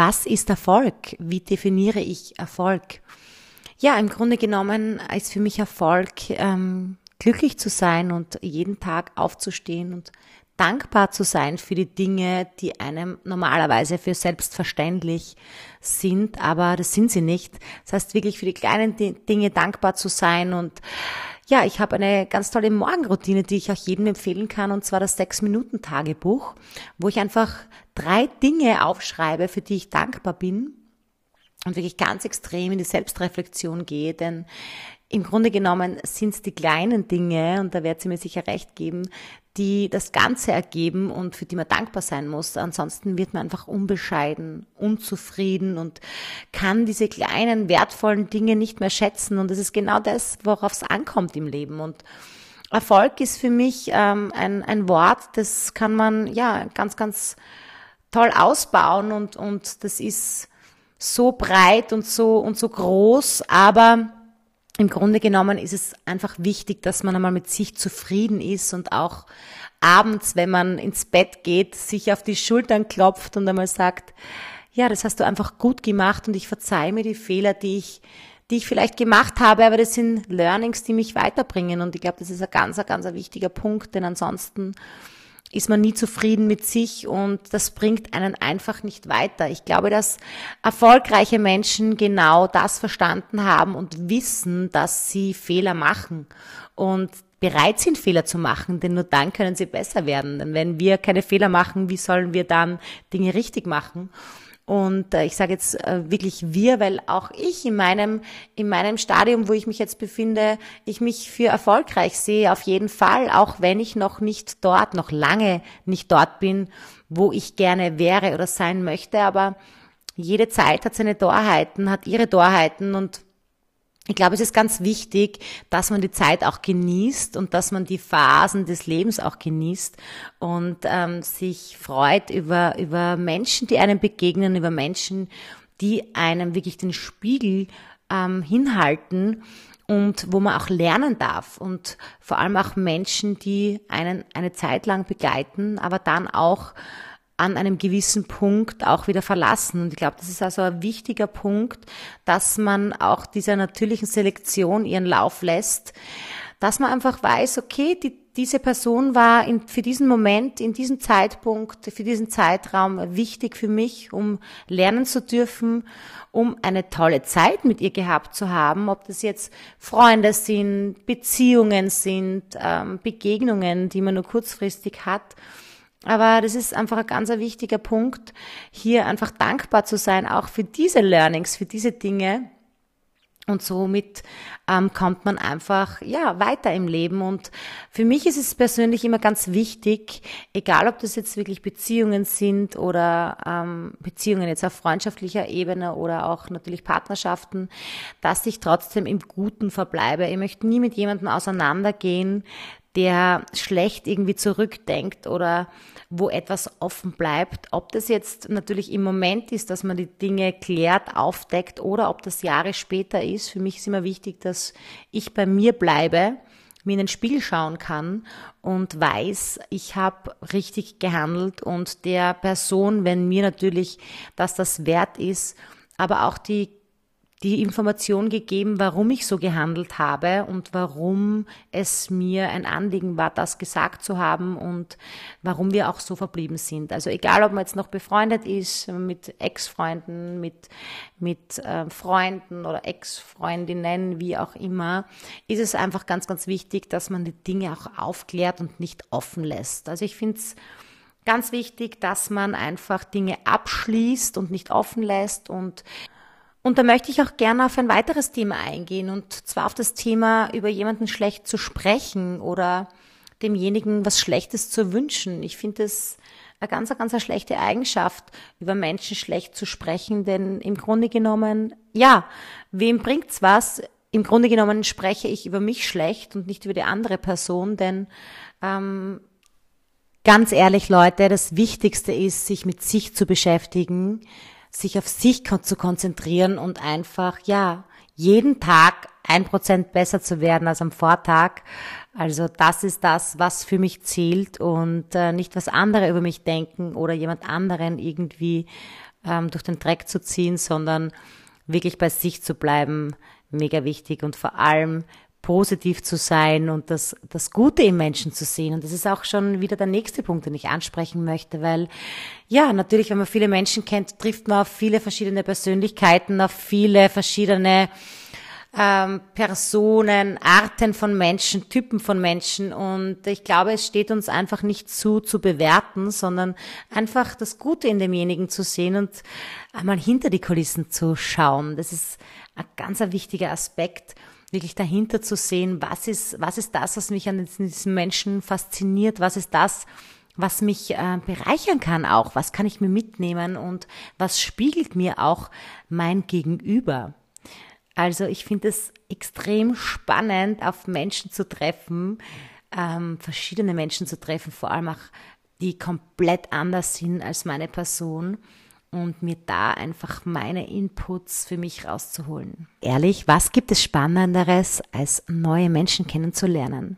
was ist Erfolg? Wie definiere ich Erfolg? Ja, im Grunde genommen ist für mich Erfolg, ähm, glücklich zu sein und jeden Tag aufzustehen und dankbar zu sein für die Dinge, die einem normalerweise für selbstverständlich sind, aber das sind sie nicht. Das heißt wirklich für die kleinen Dinge dankbar zu sein und ja, ich habe eine ganz tolle Morgenroutine, die ich auch jedem empfehlen kann, und zwar das Sechs-Minuten-Tagebuch, wo ich einfach drei Dinge aufschreibe, für die ich dankbar bin und wirklich ganz extrem in die Selbstreflexion gehe, denn im Grunde genommen sind es die kleinen Dinge, und da wird sie mir sicher recht geben, die das Ganze ergeben und für die man dankbar sein muss. Ansonsten wird man einfach unbescheiden, unzufrieden und kann diese kleinen, wertvollen Dinge nicht mehr schätzen. Und das ist genau das, worauf es ankommt im Leben. Und Erfolg ist für mich ähm, ein, ein Wort, das kann man ja ganz, ganz toll ausbauen und, und das ist so breit und so, und so groß, aber im Grunde genommen ist es einfach wichtig, dass man einmal mit sich zufrieden ist und auch abends, wenn man ins Bett geht, sich auf die Schultern klopft und einmal sagt, ja, das hast du einfach gut gemacht und ich verzeih mir die Fehler, die ich, die ich vielleicht gemacht habe, aber das sind Learnings, die mich weiterbringen. Und ich glaube, das ist ein ganz, ganz wichtiger Punkt, denn ansonsten ist man nie zufrieden mit sich und das bringt einen einfach nicht weiter. Ich glaube, dass erfolgreiche Menschen genau das verstanden haben und wissen, dass sie Fehler machen und bereit sind, Fehler zu machen, denn nur dann können sie besser werden. Denn wenn wir keine Fehler machen, wie sollen wir dann Dinge richtig machen? Und äh, ich sage jetzt äh, wirklich wir, weil auch ich in meinem, in meinem Stadium, wo ich mich jetzt befinde, ich mich für erfolgreich sehe, auf jeden Fall, auch wenn ich noch nicht dort, noch lange nicht dort bin, wo ich gerne wäre oder sein möchte. Aber jede Zeit hat seine Torheiten, hat ihre Torheiten und ich glaube, es ist ganz wichtig, dass man die Zeit auch genießt und dass man die Phasen des Lebens auch genießt und ähm, sich freut über, über Menschen, die einem begegnen, über Menschen, die einem wirklich den Spiegel ähm, hinhalten und wo man auch lernen darf und vor allem auch Menschen, die einen eine Zeit lang begleiten, aber dann auch an einem gewissen Punkt auch wieder verlassen. Und ich glaube, das ist also ein wichtiger Punkt, dass man auch dieser natürlichen Selektion ihren Lauf lässt, dass man einfach weiß, okay, die, diese Person war in, für diesen Moment, in diesem Zeitpunkt, für diesen Zeitraum wichtig für mich, um lernen zu dürfen, um eine tolle Zeit mit ihr gehabt zu haben, ob das jetzt Freunde sind, Beziehungen sind, ähm, Begegnungen, die man nur kurzfristig hat. Aber das ist einfach ein ganz wichtiger Punkt, hier einfach dankbar zu sein, auch für diese Learnings, für diese Dinge. Und somit ähm, kommt man einfach ja weiter im Leben. Und für mich ist es persönlich immer ganz wichtig, egal ob das jetzt wirklich Beziehungen sind oder ähm, Beziehungen jetzt auf freundschaftlicher Ebene oder auch natürlich Partnerschaften, dass ich trotzdem im Guten verbleibe. Ich möchte nie mit jemandem auseinandergehen, der schlecht irgendwie zurückdenkt oder wo etwas offen bleibt. Ob das jetzt natürlich im Moment ist, dass man die Dinge klärt, aufdeckt oder ob das Jahre später ist. Für mich ist immer wichtig, dass ich bei mir bleibe, mir in den Spiegel schauen kann und weiß, ich habe richtig gehandelt und der Person, wenn mir natürlich, dass das wert ist, aber auch die die Information gegeben, warum ich so gehandelt habe und warum es mir ein Anliegen war, das gesagt zu haben und warum wir auch so verblieben sind. Also egal, ob man jetzt noch befreundet ist mit Ex-Freunden, mit, mit äh, Freunden oder Ex-Freundinnen, wie auch immer, ist es einfach ganz, ganz wichtig, dass man die Dinge auch aufklärt und nicht offen lässt. Also ich finde es ganz wichtig, dass man einfach Dinge abschließt und nicht offen lässt und und da möchte ich auch gerne auf ein weiteres Thema eingehen, und zwar auf das Thema, über jemanden schlecht zu sprechen oder demjenigen was Schlechtes zu wünschen. Ich finde es eine ganz, ganz eine schlechte Eigenschaft, über Menschen schlecht zu sprechen, denn im Grunde genommen, ja, wem bringt's was? Im Grunde genommen spreche ich über mich schlecht und nicht über die andere Person, denn ähm, ganz ehrlich, Leute, das Wichtigste ist, sich mit sich zu beschäftigen, sich auf sich zu konzentrieren und einfach, ja, jeden Tag ein Prozent besser zu werden als am Vortag. Also das ist das, was für mich zählt und äh, nicht was andere über mich denken oder jemand anderen irgendwie ähm, durch den Dreck zu ziehen, sondern wirklich bei sich zu bleiben, mega wichtig und vor allem positiv zu sein und das, das Gute im Menschen zu sehen. Und das ist auch schon wieder der nächste Punkt, den ich ansprechen möchte, weil ja, natürlich, wenn man viele Menschen kennt, trifft man auf viele verschiedene Persönlichkeiten, auf viele verschiedene ähm, Personen, Arten von Menschen, Typen von Menschen. Und ich glaube, es steht uns einfach nicht zu, zu bewerten, sondern einfach das Gute in demjenigen zu sehen und einmal hinter die Kulissen zu schauen. Das ist ein ganz ein wichtiger Aspekt wirklich dahinter zu sehen, was ist, was ist das, was mich an diesem Menschen fasziniert, was ist das, was mich äh, bereichern kann auch, was kann ich mir mitnehmen und was spiegelt mir auch mein Gegenüber. Also ich finde es extrem spannend, auf Menschen zu treffen, ähm, verschiedene Menschen zu treffen, vor allem auch die komplett anders sind als meine Person und mir da einfach meine Inputs für mich rauszuholen. Ehrlich, was gibt es Spannenderes, als neue Menschen kennenzulernen?